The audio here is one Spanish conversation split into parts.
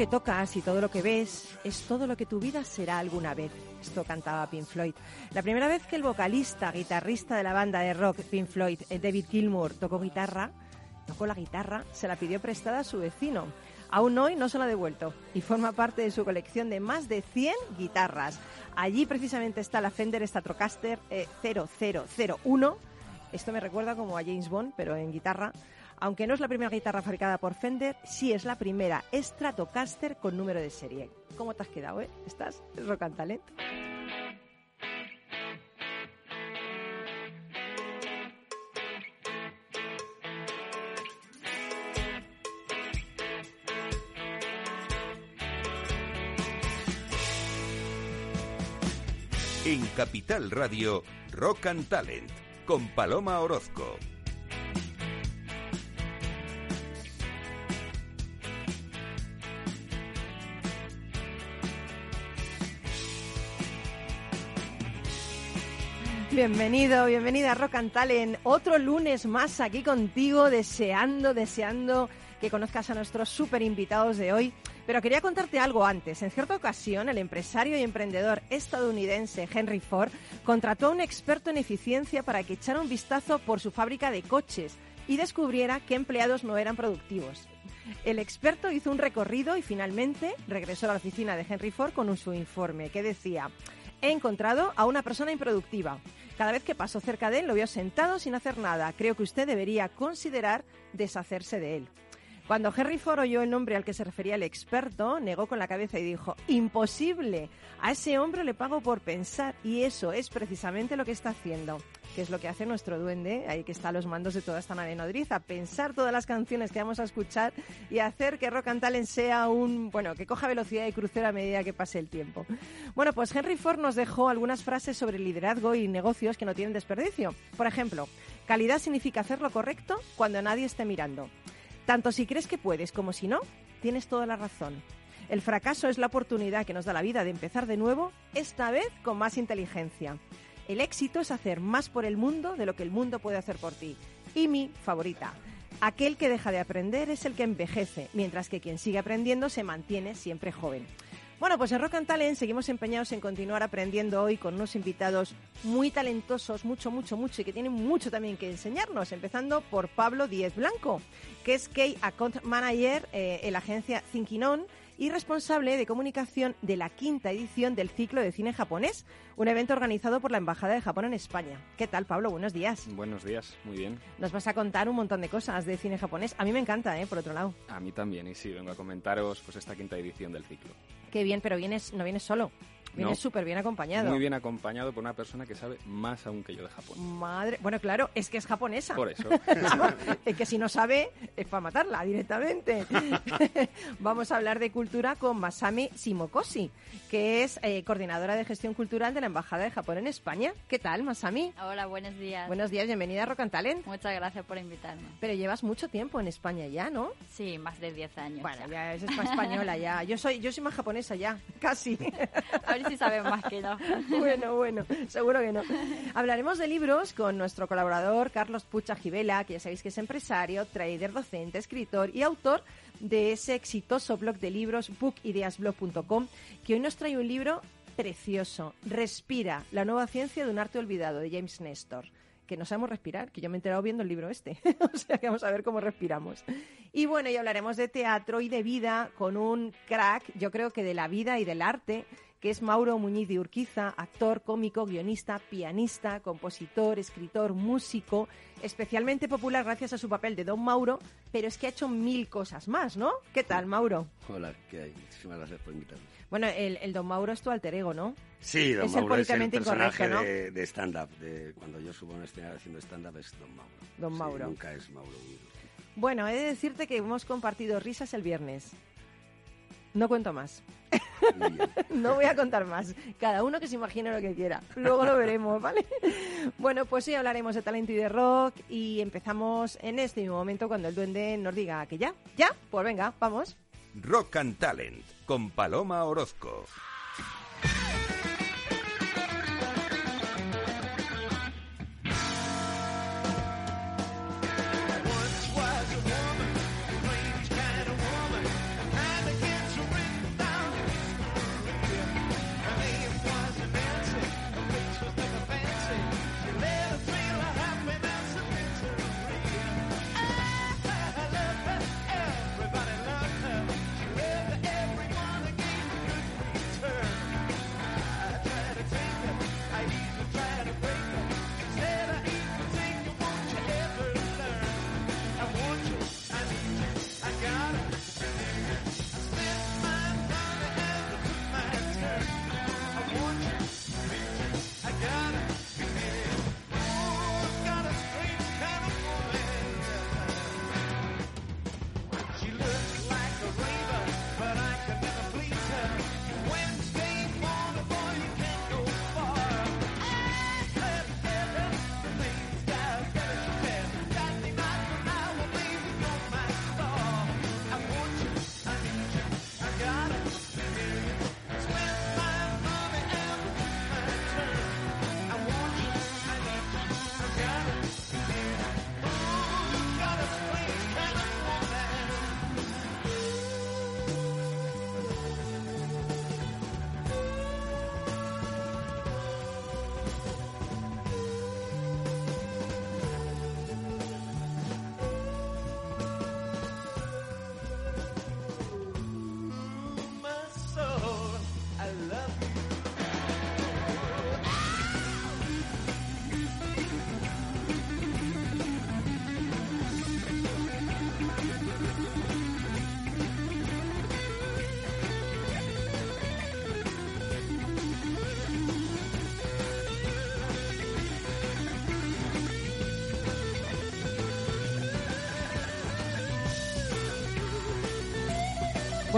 Que tocas y todo lo que ves es todo lo que tu vida será alguna vez. Esto cantaba Pink Floyd. La primera vez que el vocalista, guitarrista de la banda de rock Pink Floyd, eh, David Gilmour, tocó guitarra, tocó la guitarra, se la pidió prestada a su vecino. Aún hoy no se la ha devuelto y forma parte de su colección de más de 100 guitarras. Allí precisamente está la Fender Stratocaster eh, 0001. Esto me recuerda como a James Bond, pero en guitarra. Aunque no es la primera guitarra fabricada por Fender, sí es la primera Stratocaster con número de serie. ¿Cómo te has quedado, eh? ¿Estás? Rock and Talent. En Capital Radio, Rock and Talent, con Paloma Orozco. Bienvenido, bienvenida a Rock and Talent. Otro lunes más aquí contigo, deseando, deseando que conozcas a nuestros super invitados de hoy. Pero quería contarte algo antes. En cierta ocasión, el empresario y emprendedor estadounidense Henry Ford contrató a un experto en eficiencia para que echara un vistazo por su fábrica de coches y descubriera que empleados no eran productivos. El experto hizo un recorrido y finalmente regresó a la oficina de Henry Ford con su informe que decía He encontrado a una persona improductiva. Cada vez que paso cerca de él lo veo sentado sin hacer nada. Creo que usted debería considerar deshacerse de él. Cuando Henry Ford oyó el nombre al que se refería el experto, negó con la cabeza y dijo, imposible, a ese hombre le pago por pensar y eso es precisamente lo que está haciendo, que es lo que hace nuestro duende, ahí que está a los mandos de toda esta nave nodriza, pensar todas las canciones que vamos a escuchar y hacer que Rock and Talent sea un, bueno, que coja velocidad y crucero a medida que pase el tiempo. Bueno, pues Henry Ford nos dejó algunas frases sobre liderazgo y negocios que no tienen desperdicio. Por ejemplo, calidad significa hacer lo correcto cuando nadie esté mirando. Tanto si crees que puedes como si no, tienes toda la razón. El fracaso es la oportunidad que nos da la vida de empezar de nuevo, esta vez con más inteligencia. El éxito es hacer más por el mundo de lo que el mundo puede hacer por ti. Y mi favorita, aquel que deja de aprender es el que envejece, mientras que quien sigue aprendiendo se mantiene siempre joven. Bueno, pues en Rock and Talent seguimos empeñados en continuar aprendiendo hoy con unos invitados muy talentosos, mucho, mucho, mucho, y que tienen mucho también que enseñarnos, empezando por Pablo Díez Blanco, que es Key Account Manager eh, en la agencia Thinking On y responsable de comunicación de la quinta edición del ciclo de cine japonés, un evento organizado por la Embajada de Japón en España. ¿Qué tal, Pablo? Buenos días. Buenos días, muy bien. Nos vas a contar un montón de cosas de cine japonés. A mí me encanta, ¿eh? Por otro lado. A mí también, y sí, vengo a comentaros pues esta quinta edición del ciclo. Qué bien, pero vienes, no vienes solo. Vienes No. súper bien acompañado. Muy bien acompañado por una persona que sabe más aún que yo de Japón. Madre, bueno, claro, es que es japonesa. Por eso. es que si no sabe, es para matarla directamente. Vamos a hablar de cultura con Masami Shimokoshi, que es eh, coordinadora de gestión cultural de la Embajada de Japón en España. ¿Qué tal, Masami? Hola, buenos días. Buenos días, bienvenida a Rock and Talent. Muchas gracias por invitarme. Pero llevas mucho tiempo en España ya, ¿no? Sí, más de 10 años. Bueno, ya. ya es española ya. Yo soy, yo soy más japonesa ya, casi. Ver, si saben más que no. Bueno, bueno, seguro que no. Hablaremos de libros con nuestro colaborador Carlos Pucha Gibela, que ya sabéis que es empresario, trader, docente, escritor y autor de ese exitoso blog de libros bookideasblog.com, que hoy nos trae un libro precioso, Respira, la nueva ciencia de un arte olvidado, de James Nestor que no sabemos respirar, que yo me he enterado viendo el libro este. o sea que vamos a ver cómo respiramos. Y bueno, y hablaremos de teatro y de vida con un crack, yo creo que de la vida y del arte, que es Mauro Muñiz de Urquiza, actor, cómico, guionista, pianista, compositor, escritor, músico, especialmente popular gracias a su papel de Don Mauro, pero es que ha hecho mil cosas más, ¿no? ¿Qué tal, Mauro? Hola, ¿qué hay? Muchísimas gracias por invitarme. Bueno, el, el Don Mauro es tu alter ego, ¿no? Sí, Don Es el Mauro es el personaje de, de stand-up. Cuando yo subo a un escenario haciendo stand-up es Don Mauro. Don Sí, Mauro. Nunca es Mauro. Bueno, he de decirte que hemos compartido risas el viernes. No cuento más. No voy a contar más. Cada uno que se imagine lo que quiera. Luego lo veremos, ¿vale? Bueno, pues hoy hablaremos de talento y de rock y empezamos en este mismo momento cuando el duende nos diga que ya. ¿Ya? Pues venga, vamos. Rock and Talent con Paloma Orozco.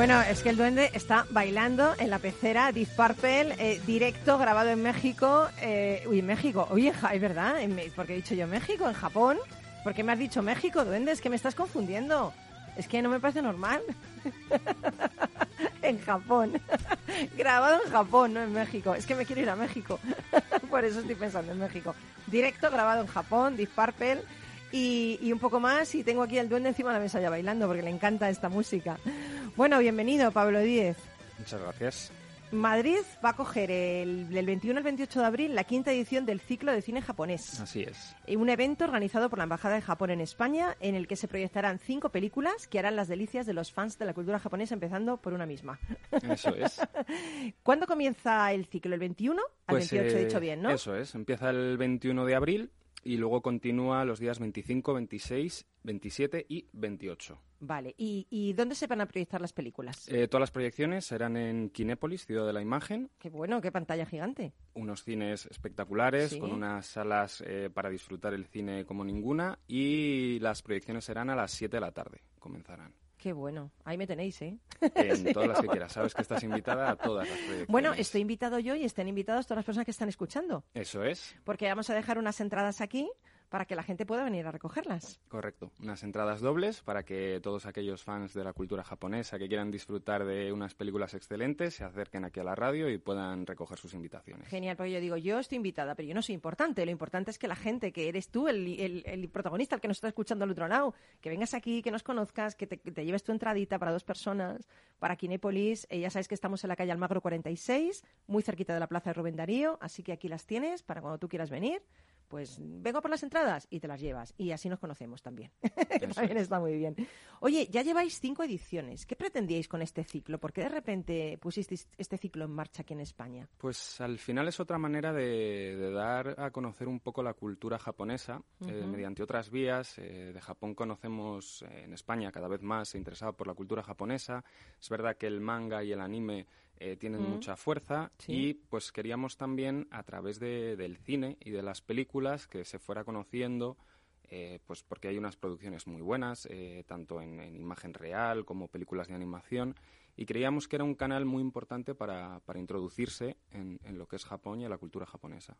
Bueno, es que el duende está bailando en la pecera Deep Purple, eh, directo, grabado en México. Eh, uy, México. Oye, es verdad, porque he dicho yo México, en Japón. ¿Por qué me has dicho México, duende? Es que me estás confundiendo. Es que no me parece normal. en Japón. grabado en Japón, no en México. Es que me quiero ir a México. Por eso estoy pensando en México. Directo, grabado en Japón, Deep Purple. Y, y un poco más, y tengo aquí al duende encima de la mesa ya bailando, porque le encanta esta música. Bueno, bienvenido, Pablo Díez. Muchas gracias. Madrid va a coger el, del 21 al 28 de abril la quinta edición del ciclo de cine japonés. Así es. Eh, Un evento organizado por la Embajada de Japón en España en el que se proyectarán cinco películas que harán las delicias de los fans de la cultura japonesa, empezando por una misma. Eso es. ¿Cuándo comienza el ciclo? ¿El 21 al Pues, 28? He eh, dicho bien, ¿no? Eso es. Empieza el 21 de abril y luego continúa los días 25, 26, 27 y 28. Vale. ¿Y, y dónde se van a proyectar las películas? Eh, todas las proyecciones serán en Kinépolis, Ciudad de la Imagen, Qué bueno, qué pantalla gigante. unos cines espectaculares, Sí. con unas salas eh, para disfrutar el cine como ninguna y las proyecciones serán a las 7 de la tarde, comenzarán. Qué bueno. Ahí me tenéis, ¿eh? En todas las que quieras. Sabes que estás invitada a todas las proyecciones. Bueno, estoy invitado yo y estén invitadas todas las personas que están escuchando. Eso es. porque vamos a dejar unas entradas aquí para que la gente pueda venir a recogerlas. Correcto. Unas entradas dobles para que todos aquellos fans de la cultura japonesa que quieran disfrutar de unas películas excelentes se acerquen aquí a la radio y puedan recoger sus invitaciones. Genial, porque yo digo, yo estoy invitada, pero yo no soy importante. Lo importante es que la gente, que eres tú el, el- el protagonista, el que nos está escuchando al otro lado, que vengas aquí, que nos conozcas, que te, que te lleves tu entradita para dos personas, para Kinépolis. Eh, ya sabes que estamos en la calle Almagro 46, muy cerquita de la plaza de Rubén Darío, así que aquí las tienes para cuando tú quieras venir. Pues vengo por las entradas y te las llevas. Y así nos conocemos también. que también es. está muy bien. Oye, ya lleváis cinco ediciones. ¿Qué pretendíais con este ciclo? ¿Por qué de repente pusisteis este ciclo en marcha aquí en España? Pues al final es otra manera de, de dar a conocer un poco la cultura japonesa eh, mediante otras vías. Eh, de Japón conocemos eh, en España cada vez más interesado por la cultura japonesa. Es verdad que el manga y el anime eh, tienen Mm. mucha fuerza Sí. y pues queríamos también a través de- del cine y de las películas que se fuera conociendo eh, pues porque hay unas producciones muy buenas, eh, tanto en, en imagen real como películas de animación, y creíamos que era un canal muy importante para, para introducirse en, en lo que es Japón y en la cultura japonesa.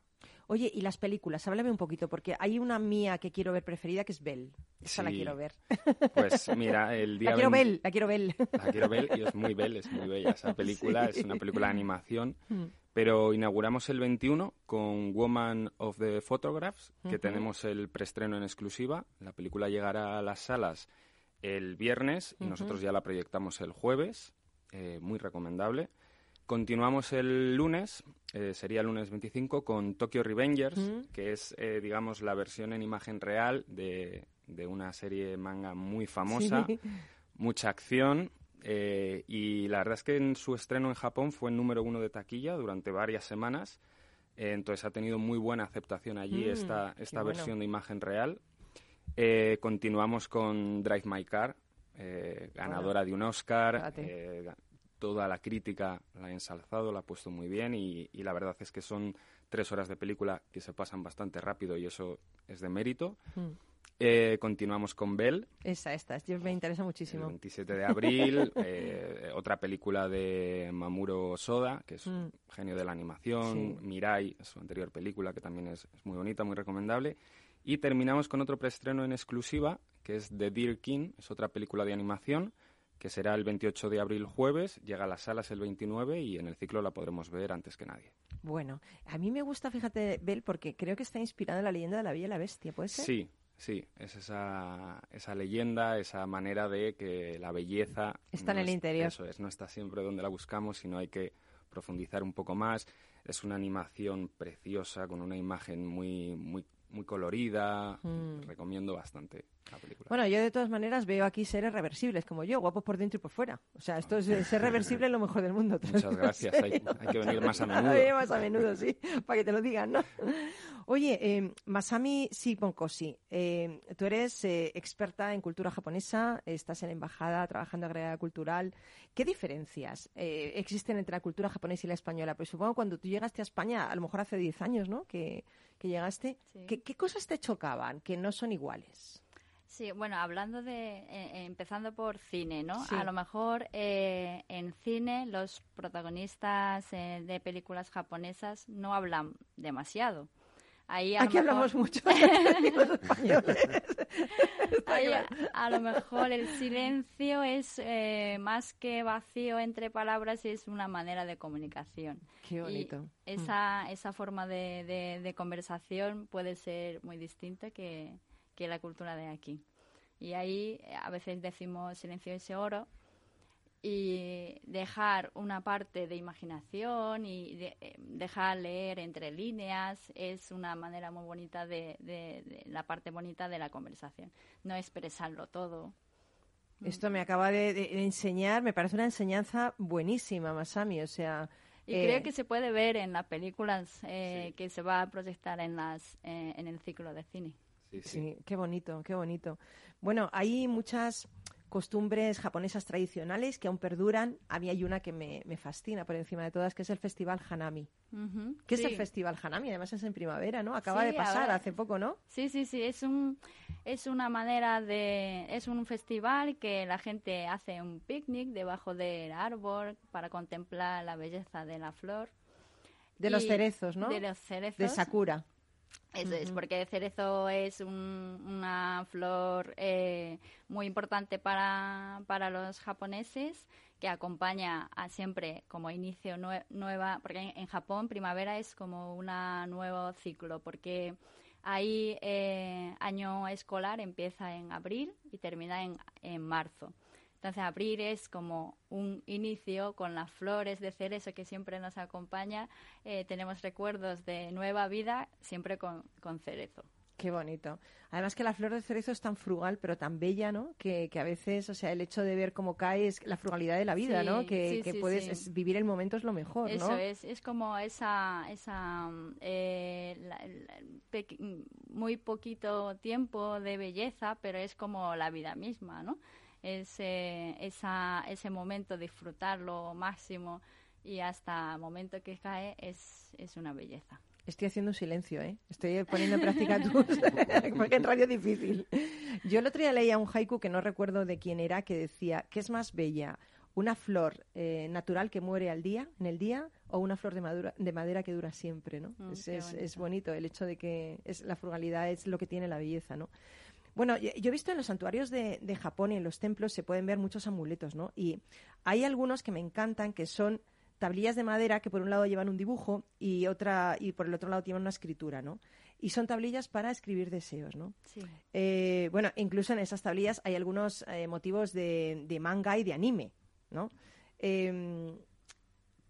Oye, y las películas, háblame un poquito, porque hay una mía que quiero ver preferida que es Belle. Esa la quiero ver. Pues mira, el día La quiero 20 ver, la quiero ver. La quiero ver y es muy bella, es muy bella esa película, Sí. es una película de animación. Mm. Pero inauguramos el 21 con Woman of the Photographs, que tenemos el preestreno en exclusiva. La película llegará a las salas el viernes y nosotros ya la proyectamos el jueves, eh, muy recomendable. Continuamos el lunes, eh, sería el lunes 25, con Tokyo Revengers, Mm. que es, eh, digamos, la versión en imagen real de, de una serie manga muy famosa Sí. mucha acción eh, y la verdad es que en su estreno en Japón fue el número uno de taquilla durante varias semanas. Eh, entonces ha tenido muy buena aceptación allí Mm, esta, esta bueno. versión de imagen real. Eh, continuamos con Drive My Car, eh, ganadora de un Oscar. eh, toda la crítica la ha ensalzado, la ha puesto muy bien y, y la verdad es que son tres horas de película que se pasan bastante rápido y eso es de mérito. Mm. Eh, continuamos con Bell, Esa, esta, me interesa el muchísimo. 27 de abril, eh, otra película de Mamuro Soda, que es un Mm. genio de la animación, Sí. Mirai, su anterior película, que también es, es muy bonita, muy recomendable. Y terminamos con otro preestreno en exclusiva, que es The Deer King, es otra película de animación, que será el 28 de abril jueves, llega a las salas el 29 y en el ciclo la podremos ver antes que nadie. Bueno, a mí me gusta, fíjate, Belle, porque creo que está inspirada en la leyenda de la Bella y la Bestia, ¿puede ser? Sí, sí, es esa, esa leyenda, esa manera de que la belleza... Está en no el es- interior. Eso es, no está siempre donde la buscamos, sino hay que profundizar un poco más. Es una animación preciosa, con una imagen muy, muy, muy colorida. Mm. Recomiendo bastante la película. Bueno, yo de todas maneras veo aquí seres reversibles, como yo, guapos por dentro y por fuera. O sea, esto es ser reversible es lo mejor del mundo. Muchas gracias, hay, hay que venir más a menudo. Oye, más a menudo, sí, para que te lo digan, ¿no? Oye, eh, Masami Siponkoshi, eh, tú eres eh, experta en cultura japonesa, estás en la embajada trabajando en agregada cultural. ¿Qué diferencias eh, existen entre la cultura japonesa y la española? Pues supongo cuando tú llegaste a España, a lo mejor hace 10 años, ¿no? Que, que llegaste. Sí. ¿Qué, qué cosas te chocaban que no son iguales? Sí, bueno, hablando de, eh, eh, empezando por cine, ¿no? Sí. A lo mejor eh, en cine los protagonistas eh, de películas japonesas no hablan demasiado. Ahí a lo Aquí mejor- hablamos mucho de los españoles. Está Ahí, claro. a lo mejor el silencio es eh, más que vacío entre palabras, es una manera de comunicación. Qué Y bonito. esa, esa forma de, de- de conversación puede ser muy distinta que, que la cultura de aquí. Y ahí eh, a veces decimos silencio es oro y dejar una parte de imaginación y de- eh, dejar leer entre líneas es una manera muy bonita de, de- de la parte bonita de la conversación. No expresarlo todo. Esto me acaba de, enseñar, me parece una enseñanza buenísima, Masami. O sea, Y eh, creo que se puede ver en las películas eh, que se va a proyectar en, las, eh, en el ciclo de cine. Sí, sí. Sí, qué bonito, qué bonito. Bueno, hay muchas costumbres japonesas tradicionales que aún perduran. A mí hay una que me, me fascina por encima de todas, que es el Festival Hanami. Ujú, ¿Qué es el Festival Hanami? Además es en primavera, ¿no? Acaba Sí, de pasar ahora- hace poco, ¿no? Sí, sí, sí, es un es una manera de es un festival que la gente hace un picnic debajo del árbol para contemplar la belleza de la flor De los cerezos, ¿no? De los cerezos. De Sakura. Eso es, porque el cerezo es un- una flor eh, muy importante para, para los japoneses que acompaña a siempre como inicio nue- nueva, porque en, en Japón primavera es como un nuevo ciclo, porque ahí eh, año escolar empieza en abril y termina en, en marzo. Entonces abril es como un inicio con las flores de cerezo que siempre nos acompaña. Eh, tenemos recuerdos de nueva vida siempre con, con cerezo. Qué bonito. Además que la flor de cerezo es tan frugal, pero tan bella, ¿no? Que, que a veces, o sea, el hecho de ver cómo cae es la frugalidad de la vida, Sí, ¿no? Que, sí, que sí, puedes es- vivir el momento es lo mejor, ¿no? Eso es, es como esa, esa eh, la- la- peque- muy poquito tiempo de belleza, pero es como la vida misma, ¿no? Es, eh, esa, ese momento disfrutarlo máximo y hasta el momento que cae es, es una belleza. Estoy haciendo un silencio, ¿eh? Estoy poniendo en práctica tus... porque en radio es difícil. Yo el otro día leía un haiku que no recuerdo de quién era, que decía, ¿qué es más bella? ¿Una flor eh, natural que muere al día, en el día, o una flor de, madura- de madera que dura siempre, ¿no? Mm, es, es- bonito el hecho de que es, la frugalidad es lo que tiene la belleza, ¿no? Bueno, yo yo he visto en los santuarios de, de Japón y en los templos se pueden ver muchos amuletos, ¿no? Y hay algunos que me encantan que son tablillas de madera que por un lado llevan un dibujo y otra y por el otro lado tienen una escritura, ¿no? Y son tablillas para escribir deseos, ¿no? Sí. Eh, bueno, incluso en esas tablillas hay algunos eh, motivos de, de manga y de anime, ¿no? Eh,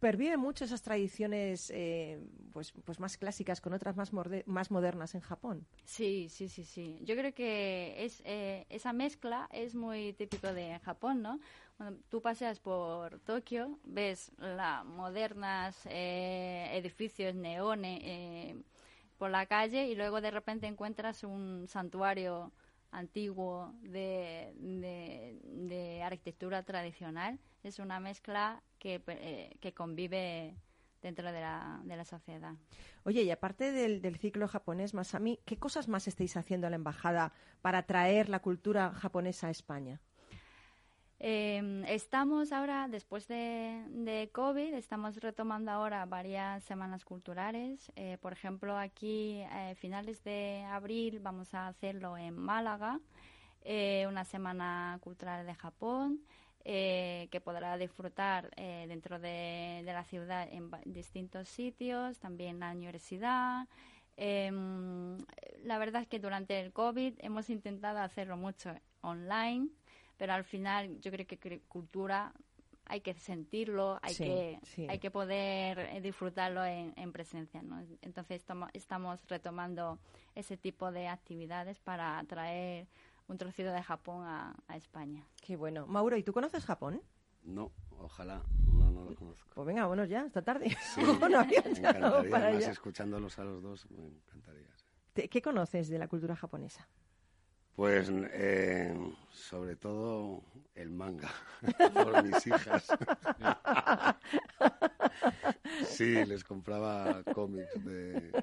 perviven mucho esas tradiciones eh, pues, pues más clásicas con otras más, más modernas en Japón. Sí, sí, sí, sí. Yo creo que es eh, esa mezcla es muy típico de Japón, ¿no? Cuando tú paseas por Tokio, ves las modernas eh, edificios neones eh, por la calle y luego de repente encuentras un santuario antiguo de, de, arquitectura tradicional. Es una mezcla que, eh, que convive dentro de la, de la sociedad. Oye, y aparte del, del ciclo japonés, Masami, ¿qué cosas más estáis haciendo a la embajada para traer la cultura japonesa a España? Eh, estamos ahora, después de, COVID, estamos retomando ahora varias semanas culturales. Eh, por ejemplo, aquí a finales de abril vamos a hacerlo en Málaga, eh, una semana cultural de Japón. eh, que podrá disfrutar eh, dentro de, la ciudad en distintos sitios, también la universidad. Em, la verdad es que durante el COVID hemos intentado hacerlo mucho online, pero al final yo creo que cultura hay que sentirlo, hay Sí, que sí. hay que poder eh, disfrutarlo en, en presencia, ¿no? Entonces estamos, estamos retomando ese tipo de actividades para atraer un trocito de Japón a, a España. Qué bueno. Mauro, ¿y tú conoces Japón? No, ojalá. No, no lo conozco. Pues venga, vámonos ya, esta tarde. Sí, no había me encantaría. para Además, escuchándolos a los dos, me encantaría. sí. ¿Qué conoces de la cultura japonesa? Pues eh, sobre todo el manga, por mis hijas. Sí, les compraba cómics de...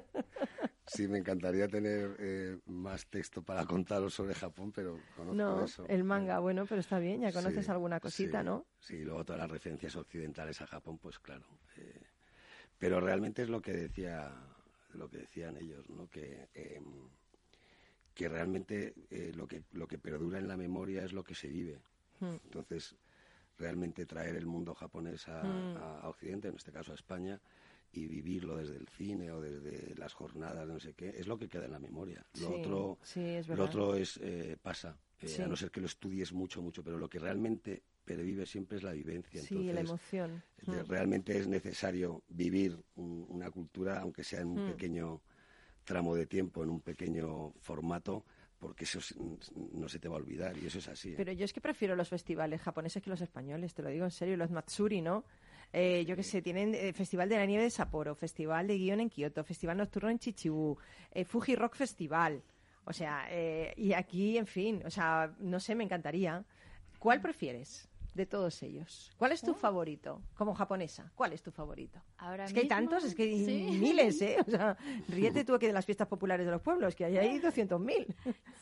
Sí, me encantaría tener eh, más texto para contaros sobre Japón, pero conozco No, eso. el manga, Eh, bueno, pero está bien, ya conoces sí, alguna cosita, sí, ¿no? Sí, luego todas las referencias occidentales a Japón, pues claro. eh, pero realmente es lo que decía, lo que decían ellos, ¿no? Que, eh, que realmente eh, lo que lo que perdura en la memoria es lo que se vive. Hmm. Entonces, realmente traer el mundo japonés a, Mm. a- Occidente, en este caso a España, y vivirlo desde el cine o desde las jornadas, no sé qué, es lo que queda en la memoria. Lo Sí, otro, sí, es lo otro es eh, pasa, eh, Sí. a no ser que lo estudies mucho, mucho, pero lo que realmente pervive siempre es la vivencia. Sí, Entonces, la emoción. Mm. realmente es necesario vivir un- una cultura, aunque sea en un Mm. pequeño tramo de tiempo, en un pequeño formato, porque eso es- no se te va a olvidar y eso es así. ¿eh? Pero yo es que prefiero los festivales japoneses que los españoles, te lo digo en serio, los Matsuri, ¿no? Eh, yo qué sé, tienen eh, Festival de la Nieve de Sapporo, Festival de Guión en Kioto, Festival Nocturno en Chichibu, eh, Fuji Rock Festival. O sea, eh, y aquí, en fin, o sea, no sé, me encantaría. ¿Cuál prefieres de todos ellos. ¿Cuál es tu favorito como japonesa? ¿Cuál es tu favorito? Ahora es que hay tantos, es que hay sí. miles, ¿eh? O sea, ríete tú aquí de las fiestas populares de los pueblos, que hay ahí 200.000.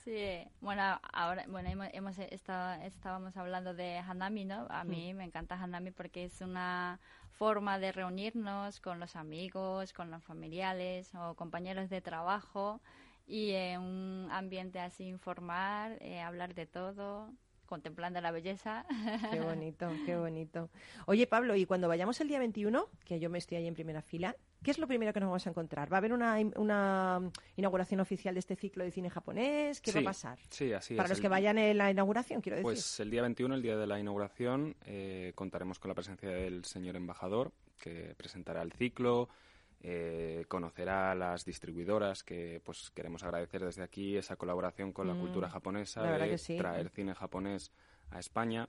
Sí, bueno, ahora bueno, hemos, hemos estado, estábamos hablando de Hanami, ¿no? A mí me encanta Hanami porque es una forma de reunirnos con los amigos, con los familiares o compañeros de trabajo y en un ambiente así informal, eh, hablar de todo, contemplando la belleza. Qué bonito, qué bonito. Oye, Pablo, y cuando vayamos el día 21, que yo me estoy ahí en primera fila, ¿qué es lo primero que nos vamos a encontrar? ¿Va a haber una, una inauguración oficial de este ciclo de cine japonés? ¿Qué va a Sí, pasar? Sí, así Para es. los El- que vayan en la inauguración, quiero decir. Pues el día 21, el día de la inauguración, eh, contaremos con la presencia del señor embajador, que presentará el ciclo, eh, conocerá a las distribuidoras, que pues queremos agradecer desde aquí esa colaboración con la Mm, cultura japonesa, la de sí. traer cine japonés a España,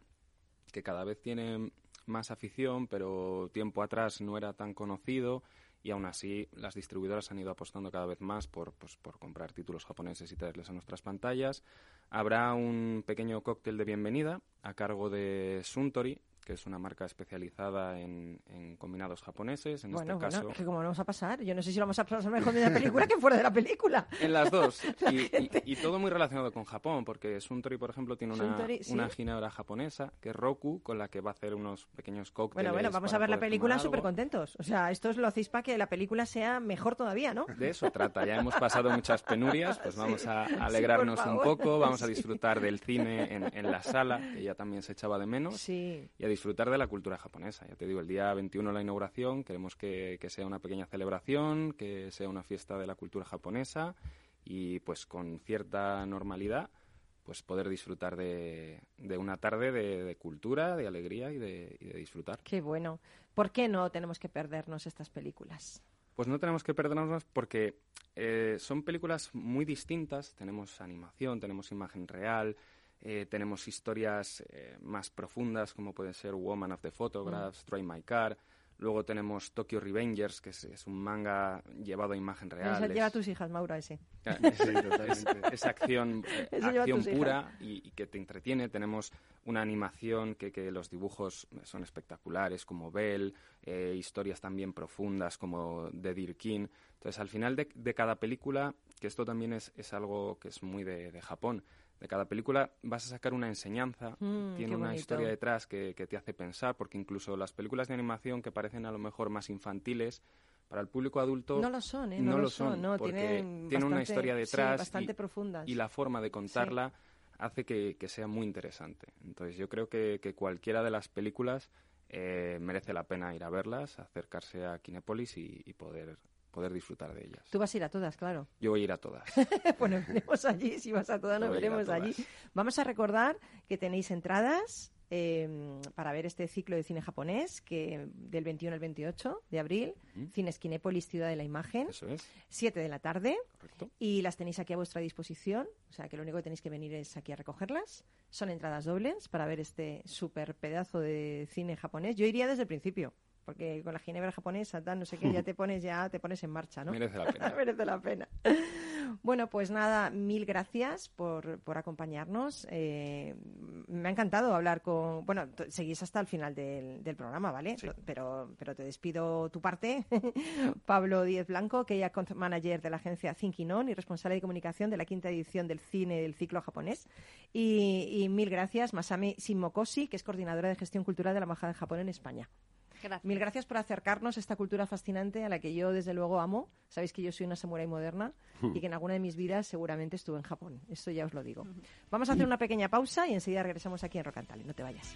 que cada vez tiene más afición, pero tiempo atrás no era tan conocido y aún así las distribuidoras han ido apostando cada vez más por, pues, por comprar títulos japoneses y traerles a nuestras pantallas. Habrá un pequeño cóctel de bienvenida a cargo de Suntory, que es una marca especializada en, en combinados japoneses, en bueno, este caso. bueno, que como no vamos a pasar, yo no sé si lo vamos a pasar mejor de la película que fuera de la película. En las dos. La Y, y- gente. y todo muy relacionado con Japón, porque Suntory, por ejemplo, tiene una, Suntory, sí. una ginebra japonesa, que es Roku, con la que va a hacer unos pequeños cócteles. Bueno, bueno, vamos a ver la película súper contentos. O sea, esto es lo hacéis para que la película sea mejor todavía, ¿no? De eso trata. Ya hemos pasado muchas penurias, pues vamos a Sí, alegrarnos un poco, vamos a disfrutar del cine en, en la sala, que ya también se echaba de menos, Sí. y a disfrutar de la cultura japonesa. Ya te digo, el día 21 la inauguración, queremos que, que sea una pequeña celebración, que sea una fiesta de la cultura japonesa y pues con cierta normalidad pues poder disfrutar de, de una tarde de, de cultura, de alegría y de, y de disfrutar. Qué bueno. ¿Por qué no tenemos que perdernos estas películas? Pues no tenemos que perdernos porque eh, son películas muy distintas. Tenemos animación, tenemos imagen real, eh, tenemos historias eh, más profundas como pueden ser Woman of the Photographs, Drive My Car. Luego tenemos Tokyo Revengers, que es, es un manga llevado a imagen real. Es- Lleva a tus hijas, Mauro, a ese. es, Sí, totalmente. es acción, eh, acción pura y, y que te entretiene. Tenemos una animación que, que los dibujos son espectaculares, como Bell, eh, historias también profundas como de Deer King. Entonces, al final de, de cada película, que esto también es, es algo que es muy de, de Japón, de cada película vas a sacar una enseñanza, Mm, tiene una bonito. historia detrás que, que te hace pensar, porque incluso las películas de animación que parecen a lo mejor más infantiles, para el público adulto No lo son, ¿eh? no, No, lo son, ¿no? porque Tienen tiene una historia sí, detrás bastante y, profundas. y la forma de contarla hace que, que sea muy interesante. Entonces yo creo que, que cualquiera de las películas eh, merece la pena ir a verlas, acercarse a Kinépolis y, y poder, poder disfrutar de ellas. Tú vas a ir a todas, claro. Yo voy a ir a todas. bueno, veremos allí, si vas a todas, nos Voy veremos allí. Vamos a recordar que tenéis entradas eh, para ver este ciclo de cine japonés que del 21 al 28 de abril, Ujú. Cines Kinépolis, Ciudad de la Imagen, Eso es, 7 de la tarde, correcto. y las tenéis aquí a vuestra disposición, o sea que lo único que tenéis que venir es aquí a recogerlas. Son entradas dobles para ver este súper pedazo de cine japonés. Yo iría desde el principio, porque con la ginebra japonesa, tal, no sé qué, ya te pones, ya te pones en marcha, ¿no? Merece la pena. Merece la pena. Bueno, pues nada, mil gracias por, por acompañarnos. Eh, me ha encantado hablar con... Bueno, seguís hasta el final del, del programa, ¿vale? Sí. Pero, pero te despido tu parte. Pablo Díez Blanco, que es manager de la agencia Thinking On y responsable de comunicación de la quinta edición del cine del ciclo japonés. Y, y mil gracias, Masami Shimokoshi, que es coordinadora de gestión cultural de la Embajada de Japón en España. Gracias. Mil gracias por acercarnos a esta cultura fascinante a la que yo desde luego amo. Sabéis que yo soy una samurái moderna y que en alguna de mis vidas seguramente estuve en Japón. Esto ya os lo digo. Vamos a hacer una pequeña pausa y enseguida regresamos aquí en Rocantale. No te vayas.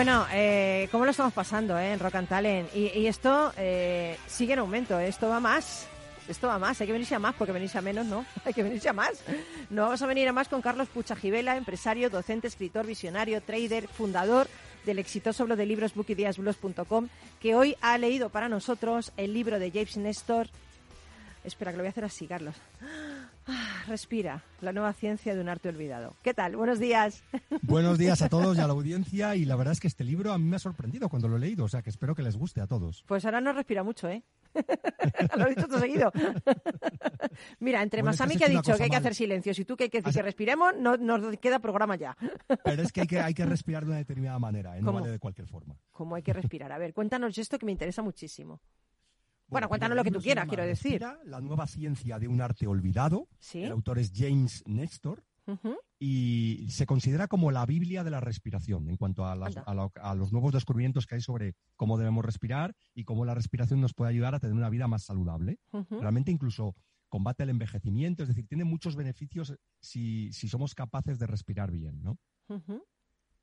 Bueno, eh, ¿cómo lo estamos pasando eh, en Rock and Talent? Y, esto eh, sigue en aumento, ¿eh? esto va más. Esto va más, hay que venirse a más porque venirse a menos, ¿no? Hay que venirse a más. No vamos a venir a más con Carlos Puchajivela, empresario, docente, escritor, visionario, trader, fundador del exitoso blog de libros bookideasblogs.com, que hoy ha leído para nosotros el libro de James Nestor. Espera, que lo voy a hacer así, Carlos. Respira, la nueva ciencia de un arte olvidado. ¿Qué tal? Buenos días. Buenos días a todos y a la audiencia. Y la verdad es que este libro a mí me ha sorprendido cuando lo he leído, o sea que espero que les guste a todos. Pues ahora no respira mucho, ¿eh? lo he dicho todo seguido. Mira, entre Bueno, es que Masami has que ha dicho que hay que hacer silencio, y tú que hay que decir que respiremos, no nos queda programa ya. Pero es que hay que, hay que respirar de una determinada manera, ¿eh? no ¿Cómo? vale de cualquier forma. ¿Cómo hay que respirar? A ver, cuéntanos esto que me interesa muchísimo. Bueno, cuéntanos lo que tú quieras, quiero decir. Respira, la nueva ciencia de un arte olvidado. ¿Sí? El autor es James Nestor y se considera como la Biblia de la respiración en cuanto a, las- Anda. a lo- a los nuevos descubrimientos que hay sobre cómo debemos respirar y cómo la respiración nos puede ayudar a tener una vida más saludable. Realmente incluso combate el envejecimiento, es decir, tiene muchos beneficios si, si somos capaces de respirar bien, ¿no? Ujú.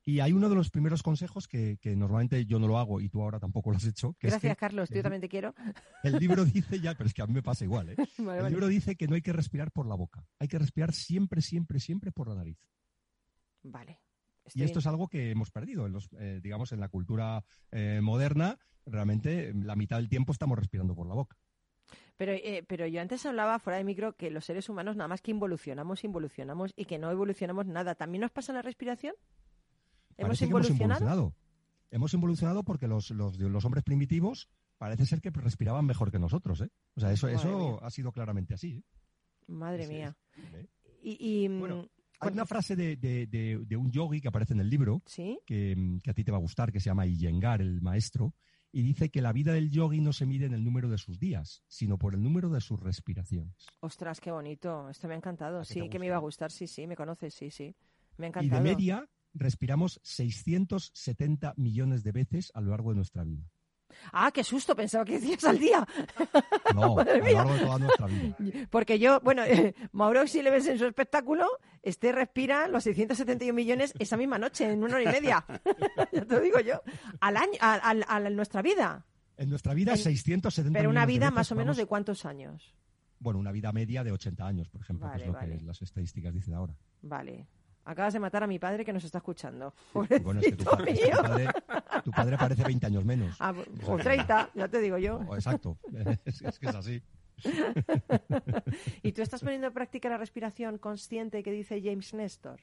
Y hay uno de los primeros consejos que, que normalmente yo no lo hago y tú ahora tampoco lo has hecho. Que es Gracias, que Carlos. Yo también te quiero. El libro dice ya, pero es que a mí me pasa igual, ¿eh? Vale, El vale. libro dice que no hay que respirar por la boca, hay que respirar siempre, siempre, siempre por la nariz. Vale. Y esto es algo que hemos perdido, en los, eh, digamos, en la cultura eh, moderna. Realmente, la mitad del tiempo estamos respirando por la boca. Pero, eh, pero yo antes hablaba fuera de micro que los seres humanos nada más que involucionamos, involucionamos y que no evolucionamos nada. ¿También nos pasa la respiración? ¿Hemos evolucionado. Hemos evolucionado porque los, los, los hombres primitivos parece ser que respiraban mejor que nosotros, ¿eh? O sea, eso, Madre eso mía. ha sido claramente así. ¿eh? Madre mía. ¿eh? Y, y, mm, Bueno, Hay ¿cuánto- una frase de, de- de- de un yogi que aparece en el libro ¿Sí? que, mm, que a ti te va a gustar, que se llama Iyengar, el maestro, y dice que la vida del yogi no se mide en el número de sus días, sino por el número de sus respiraciones. Ostras, qué bonito. Esto me ha encantado. ¿A qué Sí, que me iba a gustar. Sí, sí, me conoces. Sí, sí. Me ha Y de encantado. media respiramos 670 millones de veces a lo largo de nuestra vida. Ah, qué susto. Pensaba que decías al día. No, a lo largo de toda nuestra vida. Porque yo, bueno, Mauro, si le ves en su espectáculo, este respira los 671 millones esa misma noche, en una hora y media. ya te lo digo yo. Al año, a, a- a nuestra vida. En nuestra vida, En- 670 Pero una vida veces más o menos de cuántos años. Bueno, una vida media de 80 años, por ejemplo, Vale, que es lo vale. que las estadísticas dicen ahora. Vale. Acabas de matar a mi padre que nos está escuchando. Bueno, es que tu, Pobrecito pa- es que tu mío. padre, tu padre parece 20 años menos. Ah, O sea o que- 30, ya te digo yo. Exacto, es, es que es así. ¿Y tú estás poniendo en práctica la respiración consciente que dice James Nestor?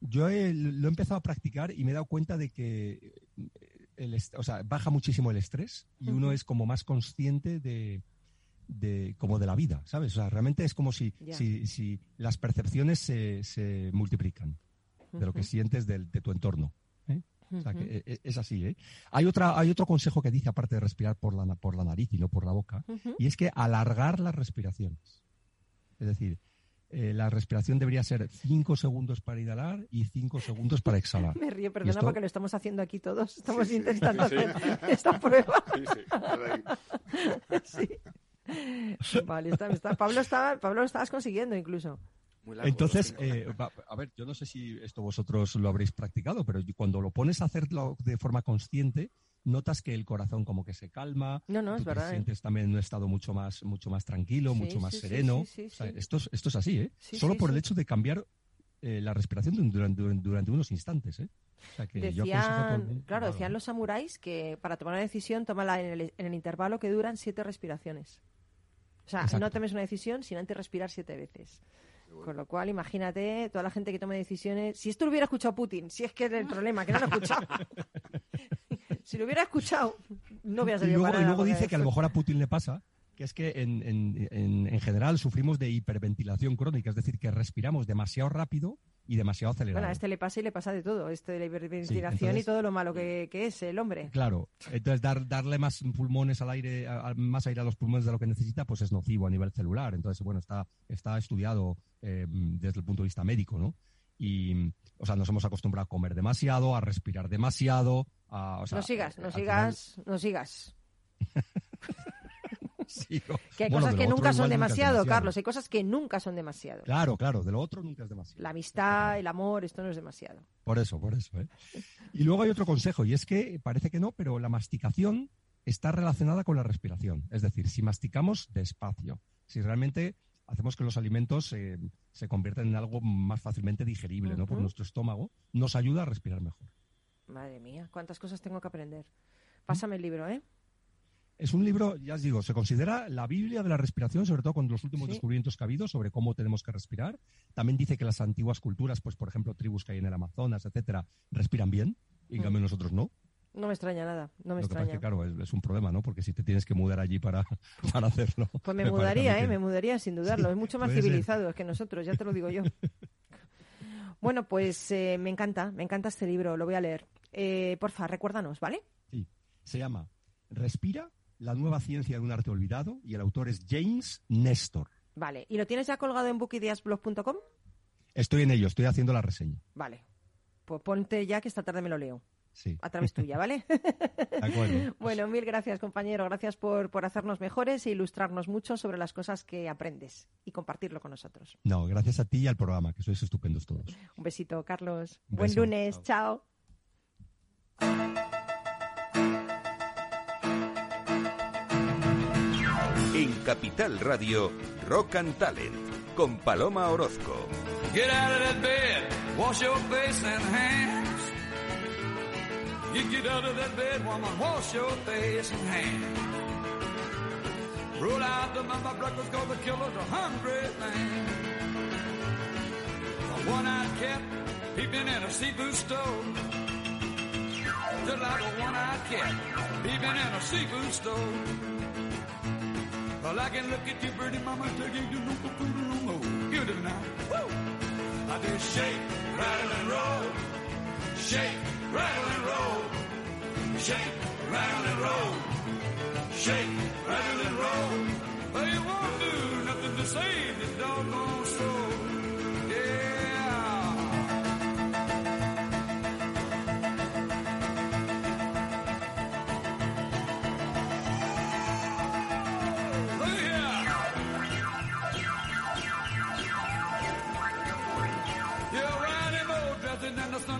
Yo he- lo he empezado a practicar y me he dado cuenta de que eh, el est- o sea, baja muchísimo el estrés y uno es como más consciente de, de- como de la vida, ¿sabes? O sea, realmente es como si, si, si las percepciones se, se multiplican de lo que sientes del- de tu entorno. ¿eh? O sea, ujú. que e- e- es así, ¿eh? Hay, otra, hay otro consejo que dice, aparte de respirar por la, por la nariz y no por la boca, y es que alargar las respiraciones. Es decir, eh, la respiración debería ser 5 segundos para inhalar y 5 segundos para exhalar. Me río, perdona, esto- porque lo estamos haciendo aquí todos. Estamos intentando Sí, sí. hacer esta prueba. Sí, sí. Vale, está, está- Pablo, estaba, Pablo lo estabas consiguiendo incluso. Largo, Entonces, eh, a ver, yo no sé si esto vosotros lo habréis practicado, pero yo- cuando lo pones a hacerlo de forma consciente, notas que el corazón como que se calma, No, no, es te verdad, ¿eh? sientes también en un estado mucho más, mucho más tranquilo, Sí, mucho más sí, sereno. sí, sí, O sea, sí. esto, es, esto es así, ¿eh? Sí, Solo sí, por el hecho de cambiar eh, la respiración durante, unos instantes, ¿eh? O sea, que yo todo el Decían, mundo que claro, decían los samuráis que para tomar una decisión, tómala en el, en el intervalo que duran siete respiraciones. O sea, Exacto. no tomes una decisión sin antes respirar siete veces. Con lo cual, imagínate toda la gente que tome decisiones. Si esto lo hubiera escuchado Putin, si es que es el problema, que no lo ha escuchado. si lo hubiera escuchado, no hubiera Y luego, para y nada, luego dice que a lo mejor a Putin le pasa que es que en, en- en- en general sufrimos de hiperventilación crónica, es decir, que respiramos demasiado rápido y demasiado acelerado. Bueno, a este le pasa y le pasa de todo. Este de la hiperventilación entonces- y todo lo malo que, que es el hombre. Claro, entonces dar, darle más pulmones al aire, a- más aire a los pulmones de lo que necesita, pues es nocivo a nivel celular. Entonces, bueno, está, está estudiado eh, desde el punto de vista médico, ¿no? Y, o sea, nos hemos acostumbrado a comer demasiado, a respirar demasiado. A, o sea, no sigas, no sigas, no sigas. Que hay Bueno, cosas que nunca son es demasiado, Carlos. Hay cosas que nunca son demasiado. Claro, claro, de lo otro nunca es demasiado. La amistad, el amor, esto no es demasiado. Por eso, por eso. ¿eh? Y luego hay otro consejo, y es que parece que no, pero la masticación está relacionada con la respiración. Es decir, si masticamos despacio, si realmente hacemos que los alimentos eh, se conviertan en algo más fácilmente digerible ¿no? por nuestro estómago, nos ayuda a respirar mejor. Madre mía, cuántas cosas tengo que aprender. Pásame el libro, ¿eh? Es un libro, ya os digo, se considera la Biblia de la respiración, sobre todo con los últimos Sí. descubrimientos que ha habido sobre cómo tenemos que respirar. También dice que las antiguas culturas, pues por ejemplo, tribus que hay en el Amazonas, etcétera, respiran bien, y en Mm. cambio nosotros no. No me extraña nada, no me Lo que pasa es extraña. que, claro, es, es un problema, ¿no? Porque si te tienes que mudar allí para, para hacerlo. Pues me mudaría, ¿eh? que- Me mudaría sin dudarlo. Sí, es mucho más civilizado que nosotros, ya te lo digo yo. bueno, pues eh, me encanta, me encanta este libro, lo voy a leer. Eh, porfa, recuérdanos, ¿vale? Sí. Se llama Respira, la nueva ciencia de un arte olvidado, y el autor es James Nestor. Vale. ¿Y lo tienes ya colgado en bookideasblog.com? Estoy en ello, estoy haciendo la reseña. Vale. Pues ponte ya que esta tarde me lo leo. Sí. a través tuya, ¿vale? De acuerdo. bueno, mil gracias, compañero. Gracias por, por hacernos mejores e ilustrarnos mucho sobre las cosas que aprendes y compartirlo con nosotros. No, gracias a ti y al programa, que sois estupendos todos. Un besito, Carlos. Un Buen lunes. Chao. En Capital Radio, Rock and Talent, con Paloma Orozco. Get out of that bed, wash your face and hands. You get out of that bed, woman, wash your face and hands. Roll out the mama breakfast, cause the killer's a hungry man. A one-eyed cat peeping in a seafood store. Just like a one-eyed cat peeping in a seafood store. Well, I can look at you, pretty mama, tell you you no food no more. Give it now. Woo! I do shake, rattle and roll. Shake, rattle and roll. Shake, rattle and roll. Shake, rattle and roll. You won't do nothing to save this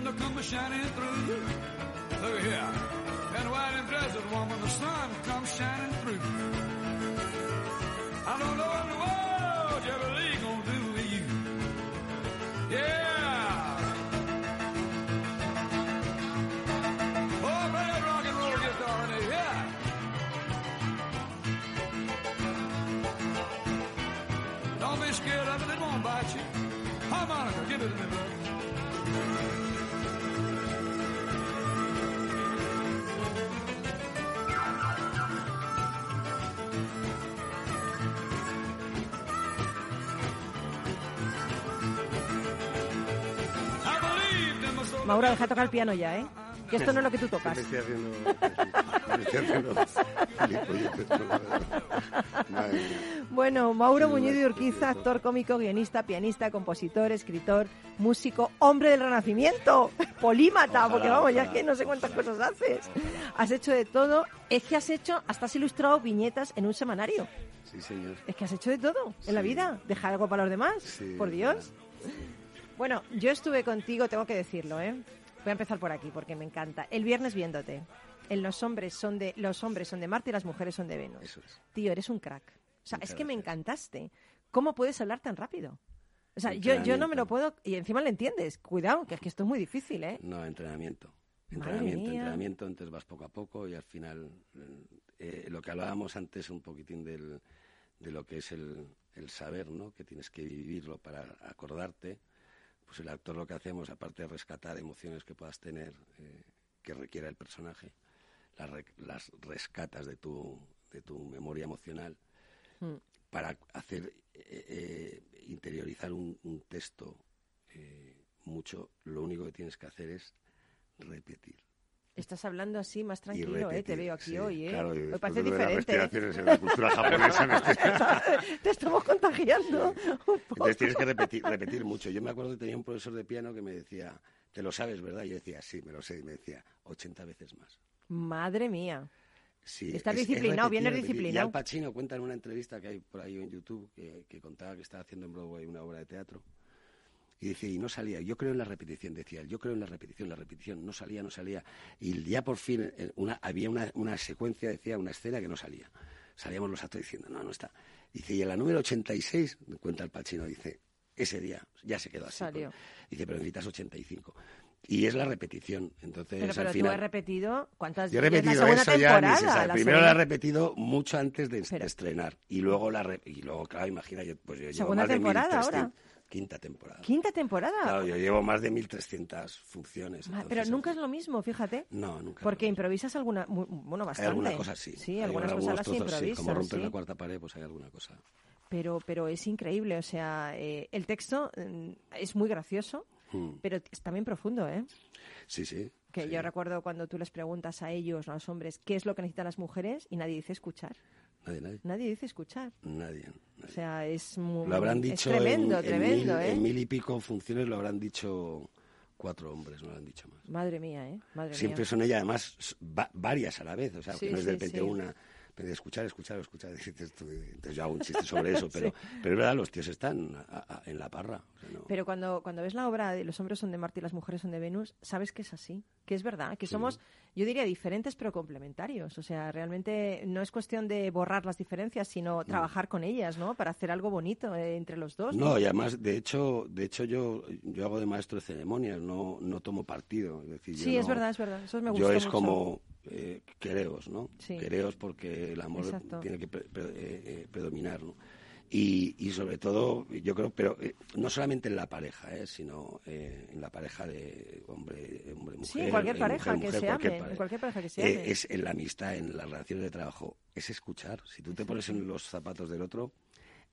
the come shining through. Look here. And white and dresses, woman, the sun comes shining through. I don't know the Mauro, deja de tocar el piano ya, ¿eh? Que esto no es lo que tú tocas. Me estoy haciendo... Me estoy haciendo... Bueno, Mauro Muñiz de Urquiza, actor cómico, guionista, pianista, compositor, escritor, músico, hombre del renacimiento, polímata, Ojalá, porque vamos, ya ojalá. que no sé cuántas cosas haces. Has hecho de todo. Es que has hecho, hasta has ilustrado viñetas en un semanario. Sí, señor. Es que has hecho de todo en la vida. Deja algo para los demás, Sí, por Dios. Bueno, yo estuve contigo, tengo que decirlo, ¿eh? Voy a empezar por aquí porque me encanta. El viernes viéndote. En los hombres son de los hombres son de Marte y las mujeres son de Venus. Eso es. Tío, eres un crack. O sea, Muchas es que me encantaste. ¿Cómo puedes hablar tan rápido? O sea, yo, yo no me lo puedo... Y encima le entiendes. Cuidado, que es que esto es muy difícil, ¿eh? No, entrenamiento. Entrenamiento, entrenamiento, entonces vas poco a poco y al final eh, lo que hablábamos antes un poquitín del, de lo que es el, el saber, ¿no? Que tienes que vivirlo para acordarte. Pues el actor lo que hacemos, aparte de rescatar emociones que puedas tener, eh, que requiera el personaje, las, re- las rescatas de tu, de tu memoria emocional Mm. para hacer eh, eh, interiorizar un, un texto mucho, lo único que tienes que hacer es repetir. Estás hablando así más tranquilo, ¿eh? Te veo aquí sí, hoy, ¿eh? Claro, y Me parece de las diferente. respiraciones en la cultura japonesa. estoy- Te estamos contagiando un poco. Entonces tienes que repetir, repetir mucho. Yo me acuerdo que tenía un profesor de piano que me decía, te lo sabes, ¿verdad? Y yo decía, sí, me lo sé. Y me decía, 80 veces más. Madre mía. Sí, Estás es- disciplinado, vienes disciplinado. Y Al Pacino cuenta en una entrevista que hay por ahí en YouTube que, que contaba que estaba haciendo en Broadway una obra de teatro. Y dice, y no salía, yo creo en la repetición, decía él, yo creo en la repetición, la repetición, no salía, no salía. Y ya por fin eh, una, había una, una secuencia, decía, una escena que no salía. Salíamos los actores diciendo, no, no está. Dice, y en la número 86, cuenta el Pacino, dice, ese día ya se quedó así. Salió. Dice, pero necesitas 85. Y es la repetición. Entonces, Pero, pero al tú final, has repetido cuántas yo he la repetido segunda eso ya, ni temporada. se sabe. la Primero la he repetido mucho antes de, Pero- estrenar. Y luego, la re- y luego claro, imagina, yo, pues yo llevo más de temporada 1300 ahora. Quinta temporada. Quinta temporada. Claro, yo llevo más de 1.300 funciones. Ma- pero nunca es lo mismo, fíjate. No, nunca. Porque improvisas alguna, bueno, Hay bastante. alguna cosa sí. Sí, Hay algunas cosas las sí. improvisas. Como romper sí. la cuarta pared, pues hay alguna cosa. Pero, pero es increíble, o sea, eh, el texto mm, es muy gracioso, Mm. pero es también profundo, ¿eh? Sí, sí. Que sí. yo recuerdo cuando tú les preguntas a ellos, a los hombres, qué es lo que necesitan las mujeres y nadie dice escuchar. Nadie, nadie. Nadie dice escuchar. Nadie. O sea, es muy... Lo habrán es dicho tremendo, en, en tremendo, mil, ¿eh? en mil y pico funciones, lo habrán dicho cuatro hombres, no lo han dicho más. Madre mía, ¿eh? Madre Siempre mía. son ella, además, va- varias a la vez, o sea, Sí, que no es de repente sí. una, pero de escuchar, escuchar, escuchar, entonces yo hago un chiste sobre eso, pero, pero es verdad, los tíos están a- a- en la parra. o sea, no- Pero cuando, cuando ves la obra de Los hombres son de Marte y las mujeres son de Venus, sabes que es así, que es verdad, que somos, yo diría, diferentes pero complementarios. O sea, realmente no es cuestión de borrar las diferencias, sino trabajar con ellas, ¿no? Para hacer algo bonito eh, entre los dos. No, y además, de hecho, de hecho yo, yo hago de maestro de ceremonias, no, no tomo partido. Es decir, yo Sí, es no- verdad, es verdad. Eso me gusta Yo es mucho. como eh, quereos, ¿no? Sí. Quereos porque el amor Exacto. tiene que pre- pre- eh, eh, predominar, ¿no? Y, y sobre todo, yo creo, pero eh, no solamente en la pareja, ¿eh? sino eh, en la pareja de hombre, hombre mujer. Sí, en cualquier eh, pareja mujer, que mujer, se cualquier ame, pareja. cualquier pareja que se Eh, ame. es en la amistad, en las relaciones de trabajo, es escuchar. Si tú te pones en los zapatos del otro,